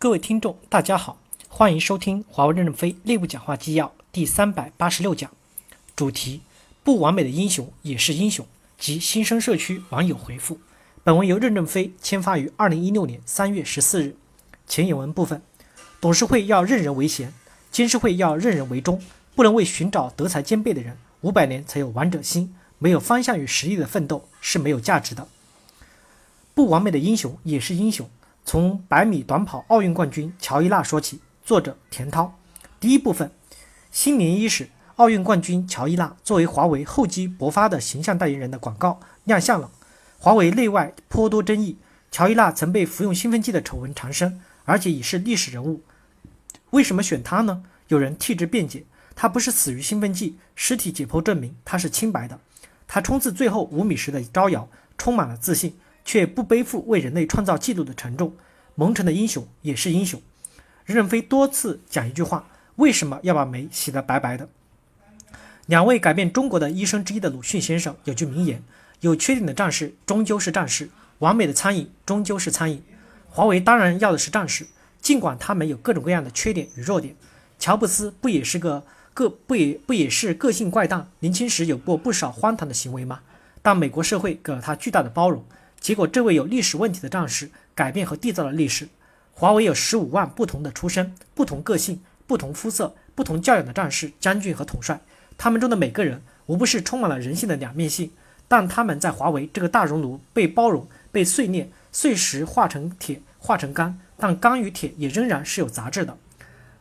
各位听众，大家好，欢迎收听华为任正非内部讲话纪要第三百八十六讲，主题：不完美的英雄也是英雄。及新生社区网友回复。本文由任正非签发于二零一六年三月十四日。前引文部分：董事会要任人唯贤，监事会要任人唯忠，不能为寻找德才兼备的人，五百年才有王者心，没有方向与实力的奋斗是没有价值的。不完美的英雄也是英雄。从百米短跑奥运冠军乔伊娜说起。作者田涛。第一部分，新年伊始，奥运冠军乔伊娜作为华为厚积薄发的形象代言人的广告亮相了。华为内外颇多争议。乔伊娜曾被服用兴奋剂的丑闻缠身，而且已是历史人物。为什么选她呢？有人替之辩解：她不是死于兴奋剂，尸体解剖证明她是清白的。她冲刺最后五米时的招摇，充满了自信。却不背负为人类创造记录的沉重，蒙尘的英雄也是英雄。任正非多次讲一句话：为什么要把煤洗得白白的？两位改变中国的医生之一的鲁迅先生有句名言：有缺点的战士终究是战士，完美的苍蝇终究是苍蝇。华为当然要的是战士，尽管他们有各种各样的缺点与弱点。乔布斯不也是个个不也不也是个性怪诞，年轻时有过不少荒唐的行为吗？但美国社会给了他巨大的包容。结果，这位有历史问题的战士改变和缔造了历史。华为有十五万不同的出身、不同个性、不同肤色、不同教养的战士、将军和统帅，他们中的每个人无不是充满了人性的两面性。但他们在华为这个大熔炉被包容、被碎裂、碎石化成铁、化成钢，但钢与铁也仍然是有杂质的。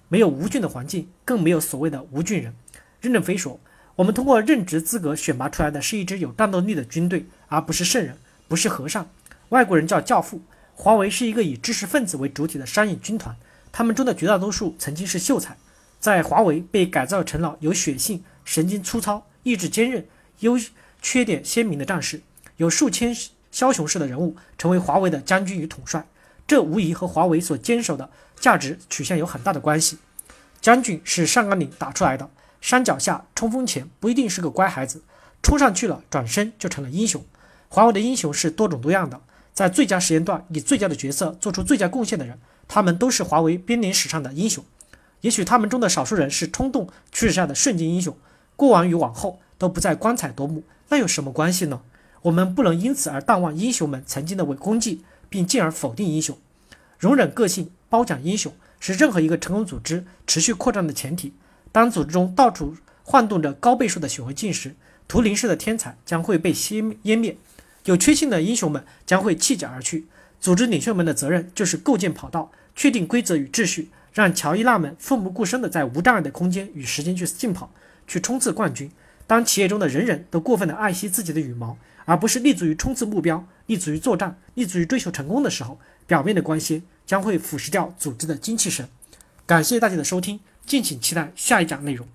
没有无菌的环境，更没有所谓的无菌人。任正非说：“我们通过任职资格选拔出来的是一支有战斗力的军队，而不是圣人。”不是和尚，外国人叫教父。华为是一个以知识分子为主体的商业军团，他们中的绝大多数曾经是秀才，在华为被改造成了有血性、神经粗糙、意志坚韧、优缺点鲜明的战士。有数千枭雄式的人物成为华为的将军与统帅，这无疑和华为所坚守的价值取向有很大的关系。将军是上甘岭打出来的，山脚下冲锋前不一定是个乖孩子，冲上去了转身就成了英雄。华为的英雄是多种多样的，在最佳时间段以最佳的角色做出最佳贡献的人，他们都是华为编年史上的英雄。也许他们中的少数人是冲动驱使下的瞬间英雄，过往与往后都不再光彩夺目，那有什么关系呢？我们不能因此而淡忘英雄们曾经的伟功绩，并进而否定英雄。容忍个性，褒奖英雄，是任何一个成功组织持续扩张的前提。当组织中到处晃动着高倍数的显微镜时，图灵式的天才将会被熄湮灭。有缺陷的英雄们将会弃甲而去，组织领袖们的责任就是构建跑道，确定规则与秩序，让乔伊娜们奋不顾身地在无障碍的空间与时间去竞跑，去冲刺冠军。当企业中的人人都过分地爱惜自己的羽毛，而不是立足于冲刺目标、立足于作战、立足于追求成功的时候，表面的光鲜将会腐蚀掉组织的精气神。感谢大家的收听，敬请期待下一讲内容。